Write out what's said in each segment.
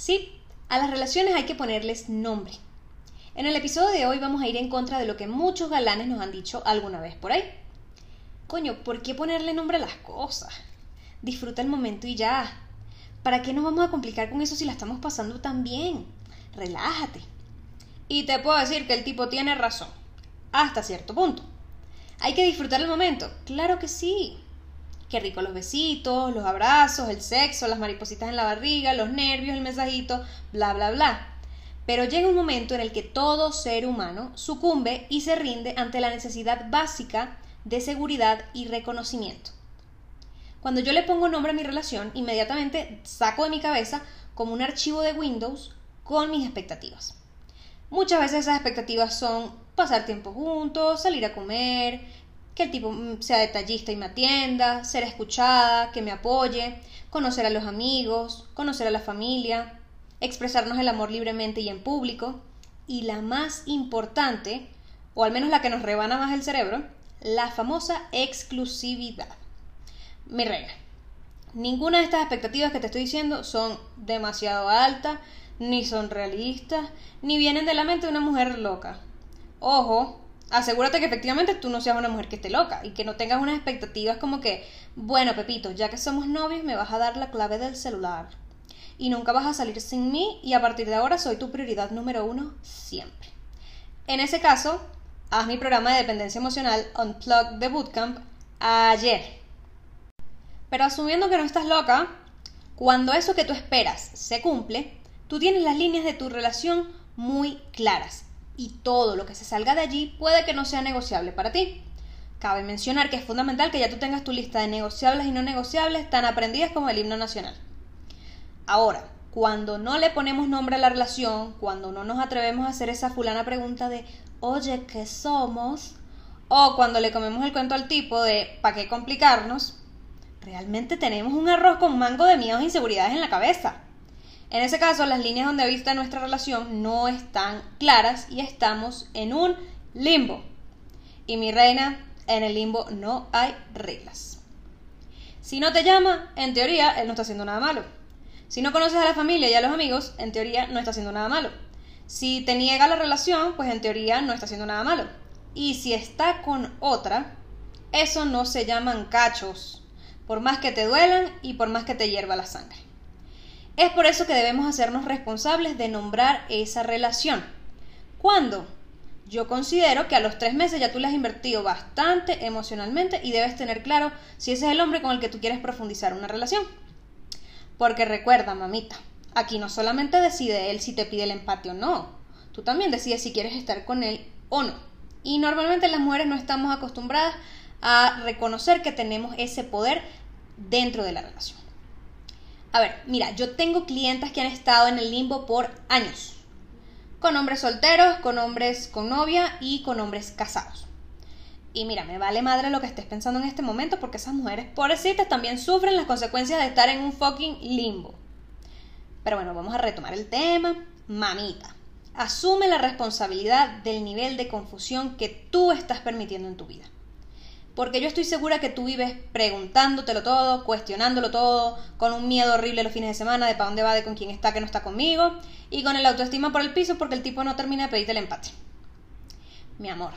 Sí, a las relaciones hay que ponerles nombre. En el episodio de hoy vamos a ir en contra de lo que muchos galanes nos han dicho alguna vez por ahí. Coño, ¿por qué ponerle nombre a las cosas? Disfruta el momento y ya. ¿Para qué nos vamos a complicar con eso si la estamos pasando tan bien? Relájate. Y te puedo decir que el tipo tiene razón. Hasta cierto punto. ¿Hay que disfrutar el momento? Claro que sí. Qué rico los besitos, los abrazos, el sexo, las maripositas en la barriga, los nervios, el mensajito, bla, bla, bla. Pero llega un momento en el que todo ser humano sucumbe y se rinde ante la necesidad básica de seguridad y reconocimiento. Cuando yo le pongo nombre a mi relación, inmediatamente saco de mi cabeza como un archivo de Windows con mis expectativas. Muchas veces esas expectativas son pasar tiempo juntos, salir a comer, que el tipo mm, sea detallista y me atienda, ser escuchada, que me apoye, conocer a los amigos, conocer a la familia, expresarnos el amor libremente y en público, y la más importante, o al menos la que nos rebana más el cerebro, la famosa exclusividad. Mi reina, ninguna de estas expectativas que te estoy diciendo son demasiado altas, ni son realistas, ni vienen de la mente de una mujer loca. Ojo, asegúrate que efectivamente tú no seas una mujer que esté loca y que no tengas unas expectativas como que, bueno, Pepito, ya que somos novios me vas a dar la clave del celular y nunca vas a salir sin mí y a partir de ahora soy tu prioridad número uno siempre. En ese caso, haz mi programa de dependencia emocional Unplugged de Bootcamp ayer. Pero asumiendo que no estás loca, cuando eso que tú esperas se cumple, tú tienes las líneas de tu relación muy claras y todo lo que se salga de allí puede que no sea negociable para ti. Cabe mencionar que es fundamental que ya tú tengas tu lista de negociables y no negociables tan aprendidas como el himno nacional. Ahora, cuando no le ponemos nombre a la relación, cuando no nos atrevemos a hacer esa fulana pregunta de, oye, ¿qué somos? O cuando le comemos el cuento al tipo de, ¿para qué complicarnos? Realmente tenemos un arroz con mango de miedos e inseguridades en la cabeza. En ese caso, las líneas donde vista nuestra relación no están claras y estamos en un limbo. Y mi reina, en el limbo no hay reglas. Si no te llama, en teoría, él no está haciendo nada malo. Si no conoces a la familia y a los amigos, en teoría no está haciendo nada malo. Si te niega la relación, pues en teoría no está haciendo nada malo. Y si está con otra, eso no se llaman cachos, por más que te duelan y por más que te hierva la sangre. Es por eso que debemos hacernos responsables de nombrar esa relación. ¿Cuándo? Yo considero que a los tres meses ya tú le has invertido bastante emocionalmente y debes tener claro si ese es el hombre con el que tú quieres profundizar una relación. Porque recuerda, mamita, aquí no solamente decide él si te pide el empate o no, tú también decides si quieres estar con él o no. Y normalmente las mujeres no estamos acostumbradas a reconocer que tenemos ese poder dentro de la relación. A ver, mira, yo tengo clientas que han estado en el limbo por años. Con hombres solteros, con hombres con novia y con hombres casados. Y mira, me vale madre lo que estés pensando en este momento porque esas mujeres pobrecitas también sufren las consecuencias de estar en un fucking limbo. Pero bueno, vamos a retomar el tema. Mamita, asume la responsabilidad del nivel de confusión que tú estás permitiendo en tu vida. Porque yo estoy segura que tú vives preguntándotelo todo, cuestionándolo todo, con un miedo horrible los fines de semana de para dónde va, de con quién está, que no está conmigo, y con el autoestima por el piso porque el tipo no termina de pedirte el empate. Mi amor,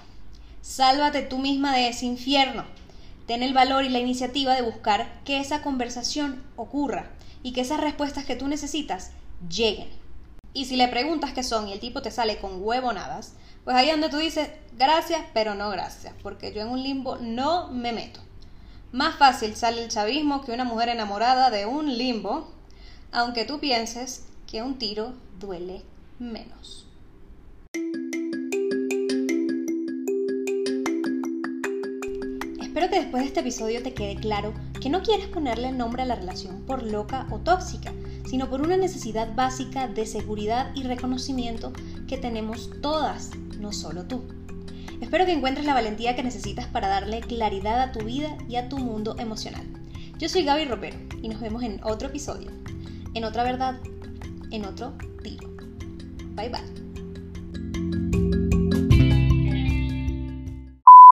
sálvate tú misma de ese infierno. Ten el valor y la iniciativa de buscar que esa conversación ocurra y que esas respuestas que tú necesitas lleguen. Y si le preguntas qué son y el tipo te sale con huevonadas, pues ahí donde tú dices, gracias, pero no gracias, porque yo en un limbo no me meto. Más fácil sale el chavismo que una mujer enamorada de un limbo, aunque tú pienses que un tiro duele menos. Espero que después de este episodio te quede claro que no quieres ponerle nombre a la relación por loca o tóxica, sino por una necesidad básica de seguridad y reconocimiento que tenemos todas, no solo tú. Espero que encuentres la valentía que necesitas para darle claridad a tu vida y a tu mundo emocional. Yo soy Gaby Ropero y nos vemos en otro episodio, en otra verdad, en otro tiro. Bye bye.